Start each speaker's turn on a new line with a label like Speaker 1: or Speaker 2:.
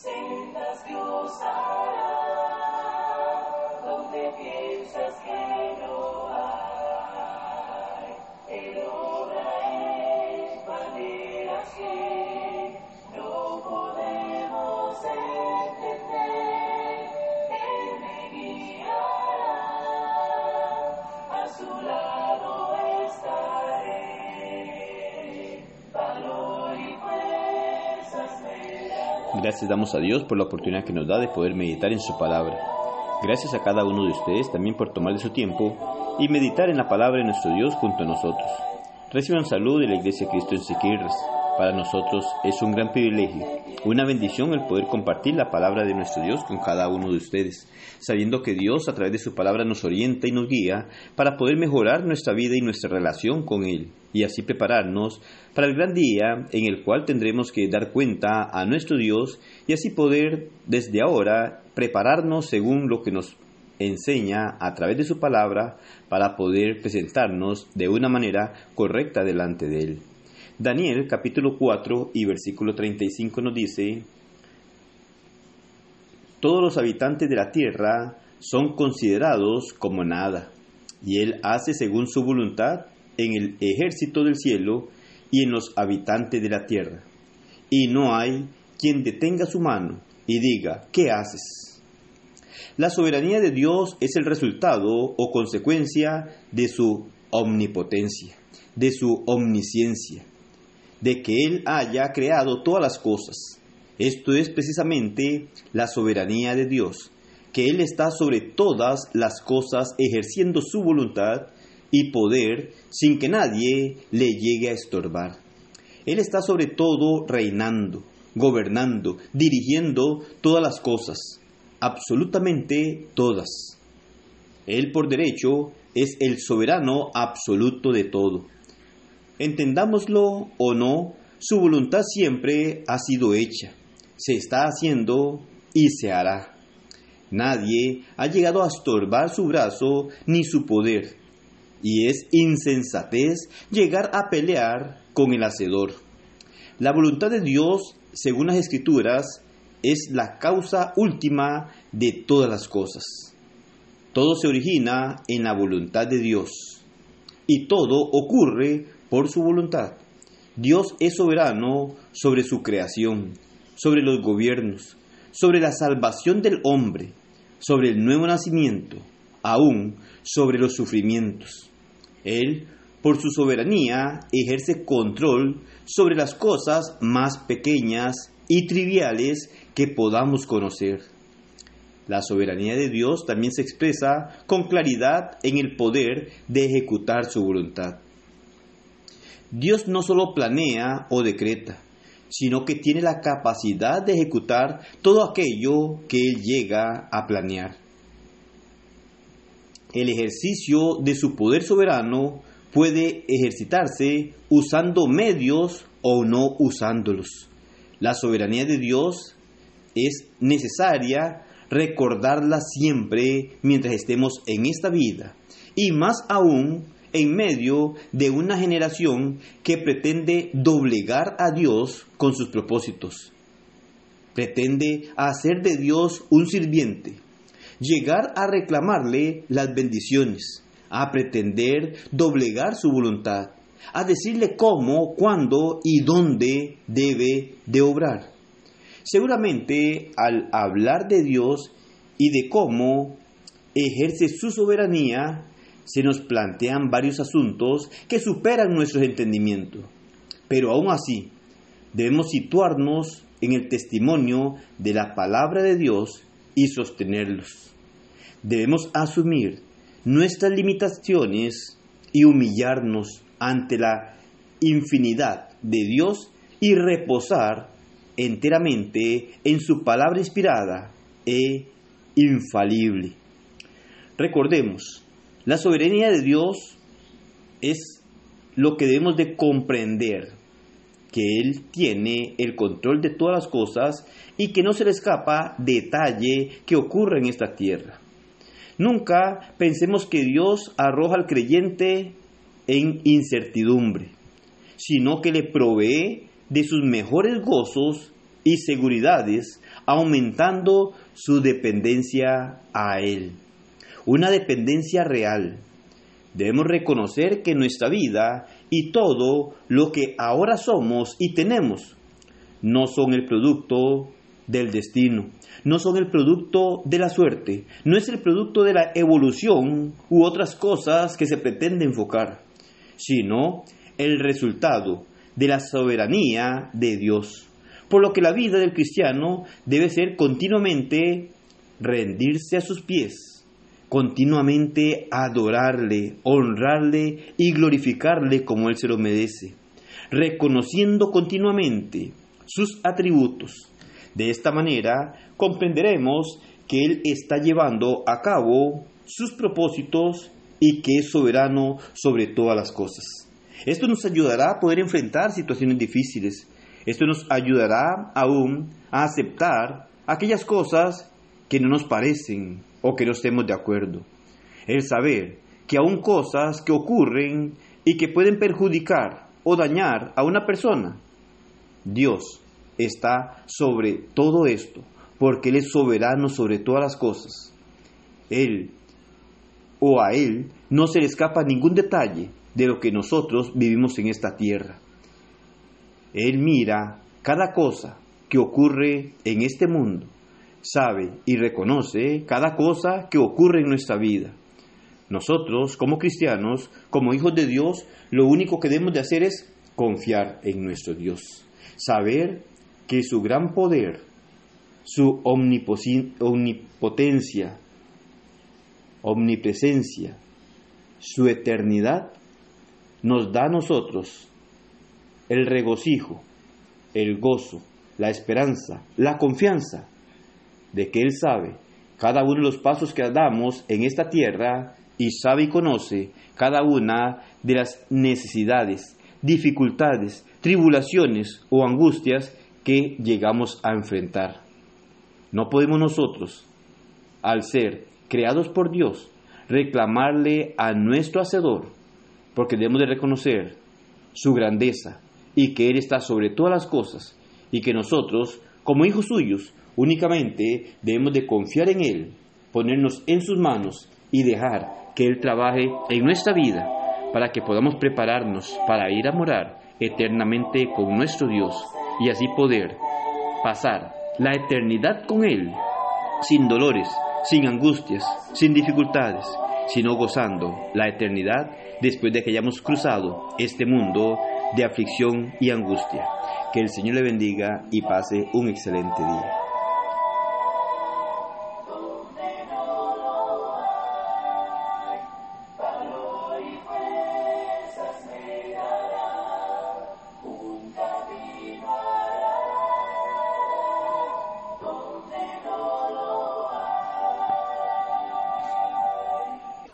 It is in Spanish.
Speaker 1: sendas Dios hará, donde piensas
Speaker 2: Gracias damos a Dios por la oportunidad que nos da de poder meditar en su palabra. Gracias a cada uno de ustedes también por tomar de su tiempo y meditar en la palabra de nuestro Dios junto a nosotros. Reciban salud de la Iglesia Cristo en Siquirres. Para nosotros es un gran privilegio, una bendición el poder compartir la palabra de nuestro Dios con cada uno de ustedes, sabiendo que Dios a través de su palabra nos orienta y nos guía para poder mejorar nuestra vida y nuestra relación con Él, y así prepararnos para el gran día en el cual tendremos que dar cuenta a nuestro Dios y así poder desde ahora prepararnos según lo que nos enseña a través de su palabra para poder presentarnos de una manera correcta delante de Él. Daniel capítulo 4 y versículo 35 nos dice, Todos los habitantes de la tierra son considerados como nada, y Él hace según su voluntad en el ejército del cielo y en los habitantes de la tierra. Y no hay quien detenga su mano y diga, ¿qué haces? La soberanía de Dios es el resultado o consecuencia de su omnipotencia, de su omnisciencia, de que Él haya creado todas las cosas. Esto es precisamente la soberanía de Dios, que Él está sobre todas las cosas ejerciendo su voluntad y poder sin que nadie le llegue a estorbar. Él está sobre todo reinando, gobernando, dirigiendo todas las cosas, absolutamente todas. Él por derecho es el soberano absoluto de todo. Entendámoslo o no, su voluntad siempre ha sido hecha, se está haciendo y se hará. Nadie ha llegado a estorbar su brazo ni su poder, y es insensatez llegar a pelear con el Hacedor. La voluntad de Dios, según las Escrituras, es la causa última de todas las cosas. Todo se origina en la voluntad de Dios y todo ocurre por su voluntad. Dios es soberano sobre su creación, sobre los gobiernos, sobre la salvación del hombre, sobre el nuevo nacimiento, aún sobre los sufrimientos. Él, por su soberanía, ejerce control sobre las cosas más pequeñas y triviales que podamos conocer. La soberanía de Dios también se expresa con claridad en el poder de ejecutar su voluntad. Dios no solo planea o decreta, sino que tiene la capacidad de ejecutar todo aquello que Él llega a planear. El ejercicio de su poder soberano puede ejercitarse usando medios o no usándolos. La soberanía de Dios es necesaria recordarla siempre mientras estemos en esta vida y más aún en medio de una generación que pretende doblegar a Dios con sus propósitos. Pretende hacer de Dios un sirviente, llegar a reclamarle las bendiciones, a pretender doblegar su voluntad, a decirle cómo, cuándo y dónde debe de obrar. Seguramente al hablar de Dios y de cómo ejerce su soberanía, se nos plantean varios asuntos que superan nuestros entendimientos. Pero aún así, debemos situarnos en el testimonio de la palabra de Dios y sostenerlos. Debemos asumir nuestras limitaciones y humillarnos ante la infinidad de Dios y reposar enteramente en su palabra inspirada e infalible. Recordemos, la soberanía de Dios es lo que debemos de comprender, que Él tiene el control de todas las cosas y que no se le escapa detalle que ocurre en esta tierra. Nunca pensemos que Dios arroja al creyente en incertidumbre, sino que le provee de sus mejores gozos y seguridades, aumentando su dependencia a Él. Una dependencia real. Debemos reconocer que nuestra vida y todo lo que ahora somos y tenemos no son el producto del destino, no son el producto de la suerte, no es el producto de la evolución u otras cosas que se pretende enfocar, sino el resultado de la soberanía de Dios. Por lo que la vida del cristiano debe ser continuamente rendirse a sus pies, continuamente adorarle, honrarle y glorificarle como Él se lo merece, reconociendo continuamente sus atributos. De esta manera comprenderemos que Él está llevando a cabo sus propósitos y que es soberano sobre todas las cosas. Esto nos ayudará a poder enfrentar situaciones difíciles. Esto nos ayudará aún a aceptar aquellas cosas que no nos parecen o que no estemos de acuerdo. El saber que aún cosas que ocurren y que pueden perjudicar o dañar a una persona, Dios está sobre todo esto, porque Él es soberano sobre todas las cosas. Él o a Él no se le escapa ningún detalle de lo que nosotros vivimos en esta tierra. Él mira cada cosa que ocurre en este mundo, sabe y reconoce cada cosa que ocurre en nuestra vida. Nosotros, como cristianos, como hijos de Dios, lo único que debemos de hacer es confiar en nuestro Dios, saber que su gran poder, su omnipotencia, omnipresencia, su eternidad, nos da a nosotros el regocijo, el gozo, la esperanza, la confianza de que Él sabe cada uno de los pasos que damos en esta tierra y sabe y conoce cada una de las necesidades, dificultades, tribulaciones o angustias que llegamos a enfrentar. No podemos nosotros, al ser creados por Dios, reclamarle a nuestro Hacedor, porque debemos de reconocer su grandeza y que Él está sobre todas las cosas y que nosotros, como hijos suyos, únicamente debemos de confiar en Él, ponernos en sus manos y dejar que Él trabaje en nuestra vida para que podamos prepararnos para ir a morar eternamente con nuestro Dios y así poder pasar la eternidad con Él sin dolores, sin angustias, sin dificultades, sino gozando la eternidad después de que hayamos cruzado este mundo de aflicción y angustia. Que el Señor le bendiga y pase un excelente día.